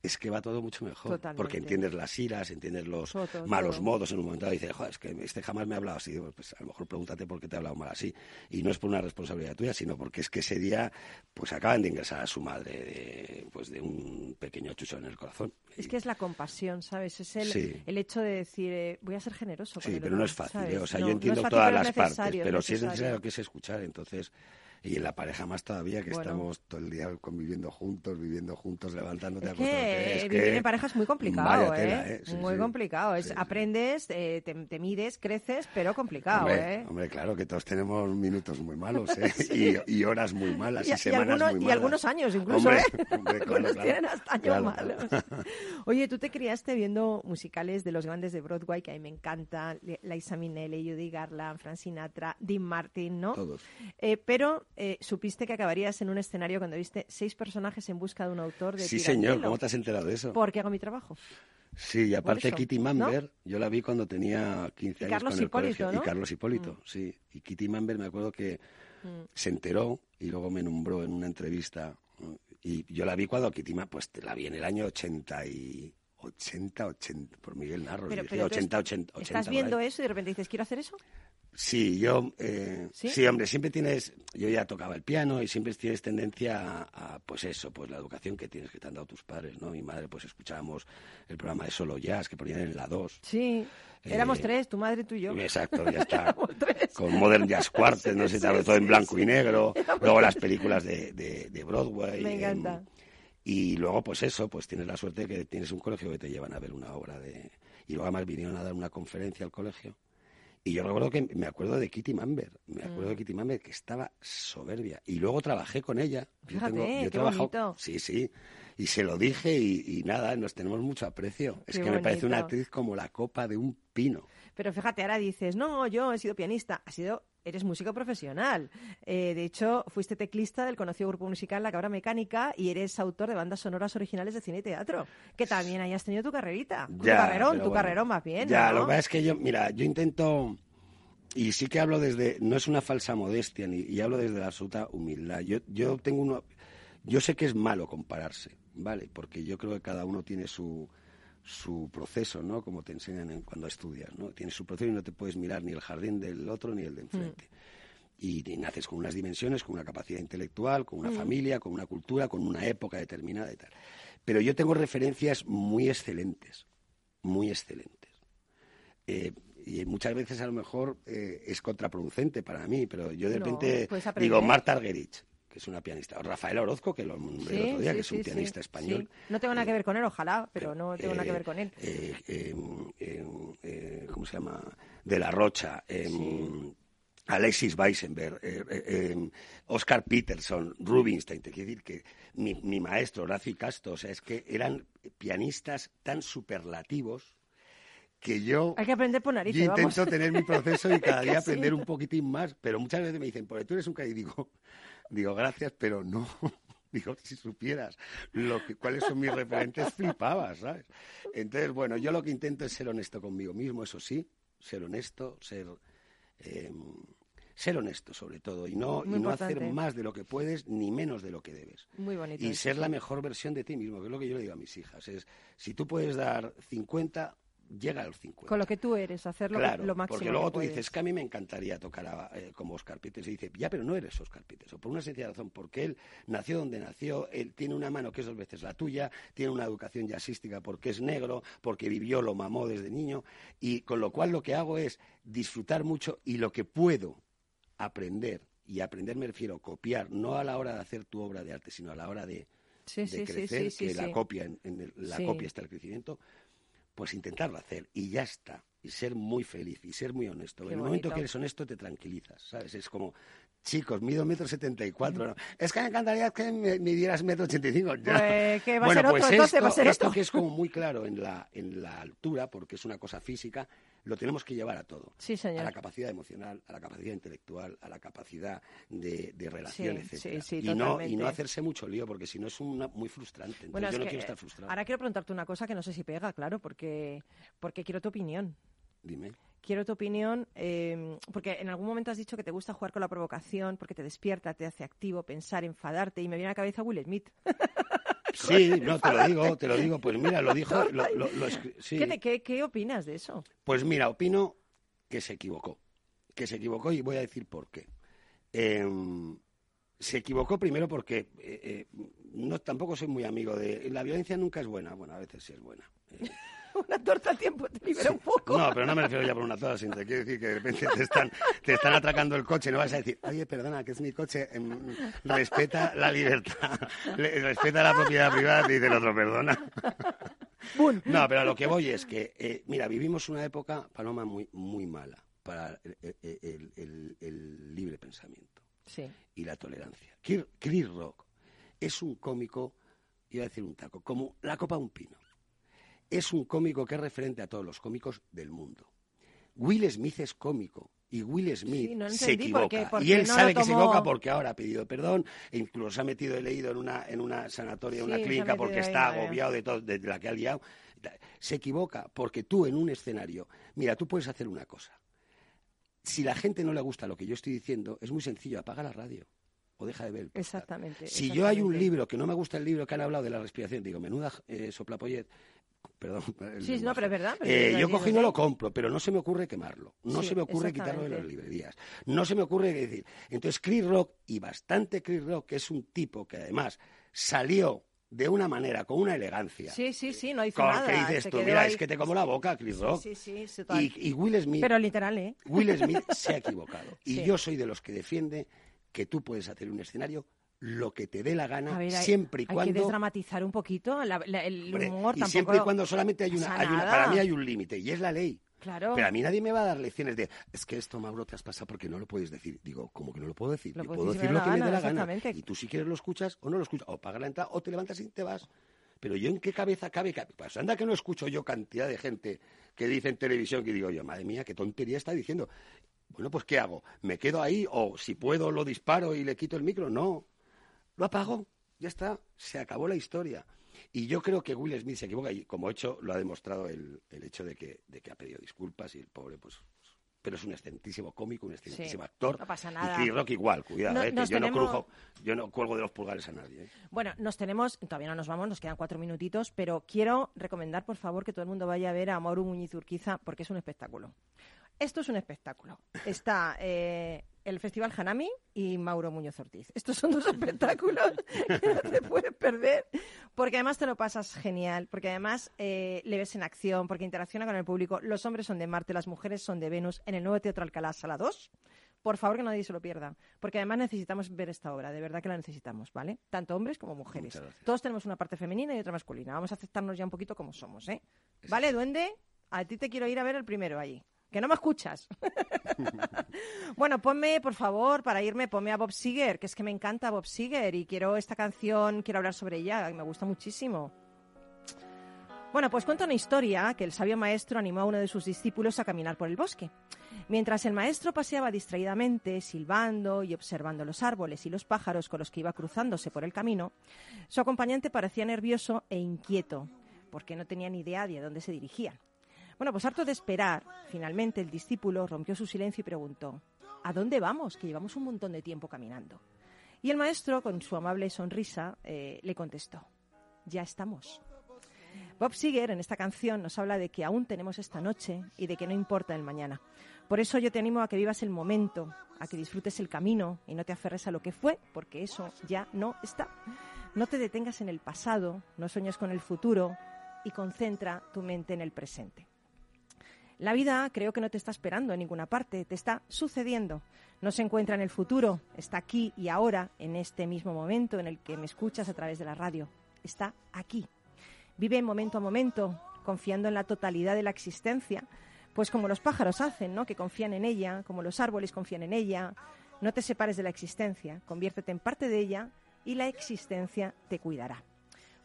es que va todo mucho mejor. Totalmente. Porque entiendes las iras, entiendes los Todo, malos todo. modos en un momento dado. Y dices, joder, es que este jamás me ha hablado así. Pues a lo mejor pregúntate por qué te ha hablado mal así. Y no es por una responsabilidad tuya, sino porque es que ese día pues acaban de ingresar a su madre de, pues, de un pequeño chucho en el corazón. Es que es la compasión, ¿sabes? Es el, Sí. el hecho de decir, eh, voy a ser generoso. con Sí, el pero no es fácil. ¿eh? O sea, No, yo entiendo fácil, todas las partes, pero sí es necesario. necesario que es escuchar. Entonces, y en la pareja más todavía, que Bueno. estamos todo el día conviviendo juntos, viviendo juntos, levantándote, Es que Es vivir que en pareja es muy complicado, tela, ¿eh? ¿eh? Sí, muy sí. complicado. Es, Sí. Aprendes, eh, te, te mides, creces, pero complicado, Hombre, ¿eh? hombre, claro que todos tenemos minutos muy malos ¿eh? y, y horas muy malas y, Y, y semanas algunos, muy y malas. algunos años incluso, Hombre, ¿eh? hombre, claro, algunos claro. tienen hasta años Claro, malos. Oye, tú te criaste viendo musicales de los grandes de Broadway, que a mí me encantan, Liza Minnelli, Judy Garland, Frank Sinatra, Dean Martin, ¿no? Todos. Pero eh, supiste que acabarías en un escenario cuando viste seis personajes en busca de un autor de Sí, señor, ¿cómo te has enterado de eso? Porque hago mi trabajo. Sí, y aparte Kitty Mamber, yo la vi cuando tenía 15 Y años Carlos con el Hipólito, colegio. ¿no? Y Carlos Hipólito, sí. Y Kitty Mamber me acuerdo que se enteró y luego me nombró en una entrevista. ¿no? Y yo la vi cuando Kitty Mamber, pues la vi en el año 80 y... 80, 80, por Miguel Narro, Pero, pero tú 80, est- 80, 80, estás viendo eso y de repente dices, quiero hacer eso. Sí, yo, eh, ¿Sí? ¿Sí? hombre, siempre tienes, yo ya tocaba el piano y siempre tienes tendencia a, a, pues eso, pues la educación que tienes que te han dado tus padres, ¿no? Mi madre, pues escuchábamos el programa de Solo Jazz que ponían en la 2. Sí. Éramos Eh, tres, tu madre, tú y yo. Exacto, ya está. Éramos tres. Con Modern Jazz Quartet, no sé, Sí, todo en blanco y negro. Éramos Luego las películas de, de, de Broadway. Me em, encanta. y luego, pues eso, pues tienes la suerte de que tienes un colegio que te llevan a ver una obra de... Y luego además vinieron a dar una conferencia al colegio. Y yo recuerdo que me acuerdo de Kitty Mamber, me acuerdo Mm. de Kitty Mamber que estaba soberbia. Y luego trabajé con ella. Yo Fíjate, tengo- yo he qué trabajado- bonito. Sí, sí. Y se lo dije y, y nada, nos tenemos mucho aprecio. Es que me parece una actriz como la copa de un pino. Pero fíjate, ahora dices, no, yo he sido pianista. Has sido, eres músico profesional. Eh, de hecho, fuiste teclista del conocido grupo musical La Cabra Mecánica y eres autor de bandas sonoras originales de cine y teatro. Que también hayas tenido tu carrerita. tu carrerón, tu bueno. carrerón más bien, Ya, ¿no? lo que pasa es que yo, mira, yo intento, y sí que hablo desde, no es una falsa modestia, ni, y hablo desde la absoluta humildad. Yo, yo tengo uno, yo sé que es malo compararse, ¿vale? Porque yo creo que cada uno tiene su, su proceso, ¿no? Como te enseñan en- cuando estudias, ¿no? Tienes su proceso y no te puedes mirar ni el jardín del otro ni el de enfrente. Y, y naces con unas dimensiones, con una capacidad intelectual, con una familia, con una cultura, con una época determinada y tal. Pero yo tengo referencias muy excelentes, muy excelentes. Eh, y muchas veces a lo mejor eh, es contraproducente para mí, pero yo de No, repente digo Marta Argerich, que es una pianista, o Rafael Orozco, que lo nombré el otro día, sí, que es un sí, pianista español. No tengo nada que ver con él, ojalá, pero no tengo nada que Eh, ver con él. eh, eh, eh, eh, ¿Cómo se llama? De la Rocha. eh, Alexis Weissenberg, eh, eh, eh, Oscar Peterson, Rubinstein, te quiero decir que mi, mi maestro, Horacio Casto, o sea, es que eran pianistas tan superlativos que yo, Hay que aprender por narices, yo vamos. intento tener mi proceso y cada día Sí. aprender un poquitín más, pero muchas veces me dicen, porque tú eres un ca-", y digo, digo, gracias, pero no. Digo, si supieras lo que, cuáles son mis referentes, flipabas, ¿sabes? Entonces, bueno, yo lo que intento es ser honesto conmigo mismo, eso sí, ser honesto, ser, eh, ser honesto sobre todo, y no, y no hacer más de lo que puedes ni menos de lo que debes. Muy bonito. Y eso, ser sí. la mejor versión de ti mismo, que es lo que yo le digo a mis hijas. Es, si tú puedes dar 50, llega a los 50. Con lo que tú eres, hacerlo Claro, lo máximo porque luego que tú puedes. dices que a mí me encantaría tocar a- eh, como Oscar Pites y dice, ya, pero no eres Oscar Pites, o por una sencilla razón, porque él nació donde nació, él tiene una mano que es dos veces la tuya, tiene una educación jazzística porque es negro, porque vivió, lo mamó desde niño, y con lo cual lo que hago es disfrutar mucho y lo que puedo aprender, y aprender me refiero a copiar, no a la hora de hacer tu obra de arte, sino a la hora de, Sí, de sí, sí, crecer, sí, que la copia, en, en el- la copia está el crecimiento, pues intentarlo hacer y ya está. Y ser muy feliz y ser muy honesto. Qué en el momento que eres honesto te tranquilizas, ¿sabes? Es como, chicos, mido metro setenta y cuatro. Es que me encantaría que me midieras metro ochenta y cinco. Pues que va a bueno, ser pues entonces esto, va a ser esto otro. que es como muy claro en la, en la altura, porque es una cosa física, lo tenemos que llevar a todo. Sí, señor. A la capacidad emocional, a la capacidad intelectual, a la capacidad de, de relación, Sí, etcétera. sí, sí, y, no, y no hacerse mucho lío, porque si no es una, muy frustrante. Entonces Bueno, yo no que, quiero estar frustrado. Ahora quiero preguntarte una cosa que no sé si pega, claro, porque, porque quiero tu opinión. Dime. Quiero tu opinión, eh, porque en algún momento has dicho que te gusta jugar con la provocación, porque te despierta, te hace activo, pensar, enfadarte, y me viene a la cabeza Will Smith. Sí, no, te lo digo, te lo digo. Pues mira, lo dijo, lo, lo- lo escri- sí. ¿Qué, te- qué, qué opinas de eso? Pues mira, opino que se equivocó. Que se equivocó y voy a decir por qué. Em, se equivocó primero porque eh, eh, no tampoco soy muy amigo de... La violencia nunca es buena. Bueno, a veces sí es buena. Eh, Una torta a tiempo te libera un poco. No, pero no me refiero ya por una toda, sino te quiero decir que de repente te están, te están atracando el coche, no vas a decir, oye, perdona, que es mi coche, em, respeta la libertad, le- respeta la propiedad privada, te dice el otro, perdona. No, pero a lo que voy es que, eh, mira, vivimos una época, Paloma, muy, muy mala para el, el- el- libre pensamiento Sí. y la tolerancia. Kir- Chris Rock es un cómico, iba a decir un taco, como la copa de un pino. Es un cómico que es referente a todos los cómicos del mundo. Will Smith es cómico y Will Smith Sí, no se equivoca. y él no sabe que se equivoca porque ahora ha pedido perdón e incluso se ha metido, he leído, en una, en una sanatoria, Sí, una clínica, porque ahí, está agobiado de, todo, de la que ha liado. Se equivoca porque tú en un escenario, mira, tú puedes hacer una cosa. Si la gente no le gusta lo que yo estoy diciendo, es muy sencillo, apaga la radio o deja de ver. Exactamente. Si yo hay un libro que no me gusta el libro que han hablado de la respiración, digo, menuda eh, soplapollet, perdón. Sí, no, pero es verdad, pero Eh, yo cojo y no lo compro, pero no se me ocurre quemarlo. No Sí, se me ocurre quitarlo de las librerías. No se me ocurre decir. Entonces, Chris Rock, y bastante Chris Rock, que es un tipo que además salió de una manera, con una elegancia. Sí, sí, sí, no hizo con nada. que dices tú, mira, ahí. es que te como la boca, Chris Rock. Sí, sí, sí, total. y, y Will Smith Pero literal, ¿eh? Will Smith se ha equivocado. Y yo soy de los que defiende que tú puedes hacer un escenario lo que te dé la gana, A ver, hay, siempre y hay que cuando... desdramatizar un poquito la- la- el Hombre, humor y tampoco siempre y cuando solamente hay una, hay una- para mí hay un límite y es la ley. Claro. Pero a mí nadie me va a dar lecciones de es que esto, Mauro, te has pasado porque no lo puedes decir. Digo, ¿cómo que no lo puedo decir? Lo Yo puedo decir decir lo que me dé la gana. Y tú si quieres lo escuchas o no lo escuchas. O pagas la entrada o te levantas y te vas. Pero yo en qué cabeza cabe... que- Pues anda que no escucho yo cantidad de gente que dice en televisión que digo yo, madre mía, qué tontería está diciendo. Bueno, pues ¿qué hago? ¿Me quedo ahí o si puedo lo disparo y le quito el micro? No, lo apago, ya está, se acabó la historia. Y yo creo que Will Smith se equivoca y como hecho lo ha demostrado el, el hecho de que, de que ha pedido disculpas y el pobre pues... Pero es un excelentísimo cómico, un excelentísimo Sí, actor. no pasa nada. Y Rock igual, cuidado, No- eh, que yo no crujo, yo no cuelgo de los pulgares a nadie. eh. Bueno, nos tenemos, todavía no nos vamos, nos quedan cuatro minutitos, pero quiero recomendar, por favor, que todo el mundo vaya a ver a Mauro Muñiz Urquiza porque es un espectáculo. Esto es un espectáculo. Está eh, el Festival Hanami y Mauro Muñoz Ortiz. Estos son dos espectáculos que no te puedes perder, porque además te lo pasas genial, porque además eh, le ves en acción, porque interacciona con el público. Los hombres son de Marte, las mujeres son de Venus, en el nuevo Teatro Alcalá, Sala 2. Por favor, que nadie se lo pierda, porque además necesitamos ver esta obra, de verdad que la necesitamos, ¿vale? Tanto hombres como mujeres. Todos tenemos una parte femenina y otra masculina. Vamos a aceptarnos ya un poquito como somos, ¿eh? ¿Vale, duende? A ti te quiero ir a ver el primero allí. Que no me escuchas. bueno, ponme, por favor, para irme, ponme a Bob Seger, que es que me encanta Bob Seger y quiero esta canción, quiero hablar sobre ella, me gusta muchísimo. Bueno, pues cuenta una historia que el sabio maestro animó a uno de sus discípulos a caminar por el bosque. Mientras el maestro paseaba distraídamente, silbando y observando los árboles y los pájaros con los que iba cruzándose por el camino, su acompañante parecía nervioso e inquieto, porque no tenía ni idea de a dónde se dirigían. Bueno, pues harto de esperar, finalmente el discípulo rompió su silencio y preguntó, ¿A dónde vamos? Que llevamos un montón de tiempo caminando. Y el maestro, con su amable sonrisa, eh, le contestó, Ya estamos. Bob Seger en esta canción nos habla de que aún tenemos esta noche y de que no importa el mañana. Por eso yo te animo a que vivas el momento, a que disfrutes el camino y no te aferres a lo que fue, porque eso ya no está. No te detengas en el pasado, no sueñes con el futuro y concentra tu mente en el presente. La vida creo que no te está esperando en ninguna parte, te está sucediendo. No se encuentra en el futuro, está aquí y ahora, en este mismo momento en el que me escuchas a través de la radio. Está aquí. Vive momento a momento, confiando en la totalidad de la existencia, pues como los pájaros hacen, ¿no? Que confían en ella, como los árboles confían en ella. No te separes de la existencia, conviértete en parte de ella y la existencia te cuidará.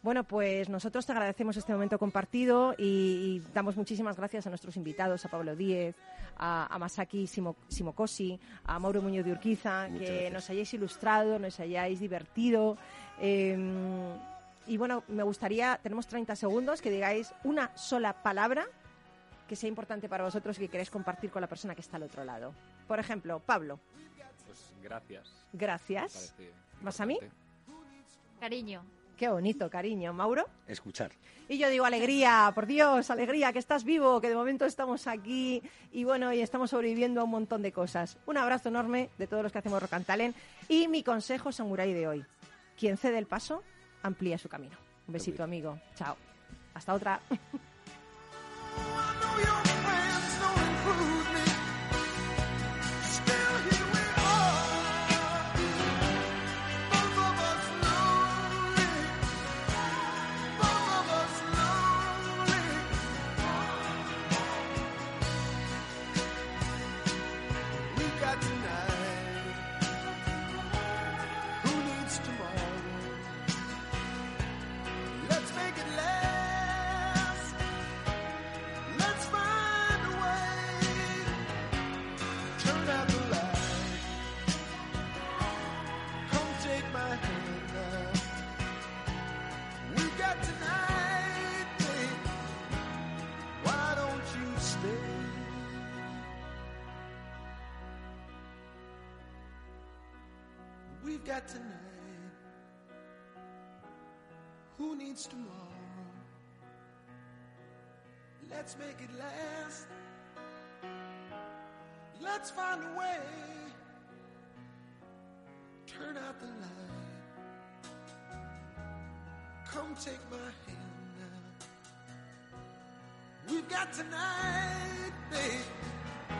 Bueno, pues nosotros te agradecemos este momento compartido y, y damos muchísimas gracias a nuestros invitados, a Pablo Díez, a, a Masaki Simo- Simokosi, a Mauro Muñoz de Urquiza, Muchas que gracias. nos hayáis ilustrado, nos hayáis divertido. eh, y bueno, me gustaría, tenemos 30 segundos, que digáis una sola palabra que sea importante para vosotros y que queréis compartir con la persona que está al otro lado. Por ejemplo, Pablo, Pues gracias. gracias. ¿Más a mí? Cariño. Qué bonito, cariño. Mauro. Escuchar. Y yo digo, alegría, por Dios, alegría, que estás vivo, que de momento estamos aquí y bueno, y estamos sobreviviendo a un montón de cosas. Un abrazo enorme de todos los que hacemos Rock and Talent y mi consejo samurai de hoy. Quien cede el paso, amplía su camino. Un besito, amigo. Chao. Hasta otra. take my hand now. We've got tonight, babe.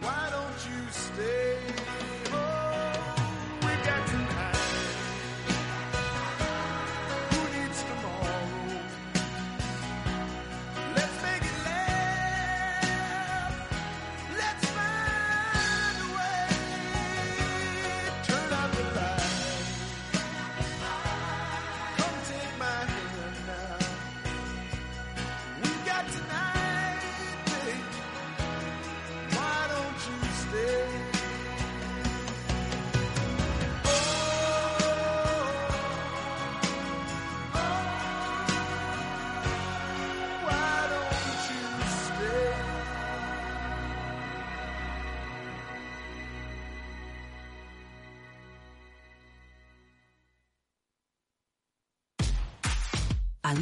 Why don't you stay?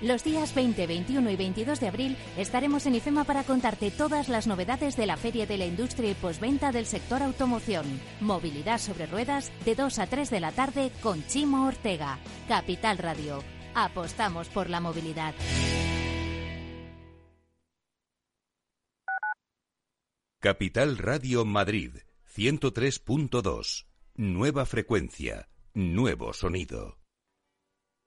Los días 20, 21 y 22 de abril estaremos en IFEMA para contarte todas las novedades de la Feria de la Industria y Posventa del sector automoción. Movilidad sobre ruedas de 2 a 3 de la tarde con Chimo Ortega. Capital Radio. Apostamos por la movilidad. Capital Radio Madrid 103.2. Nueva frecuencia, nuevo sonido.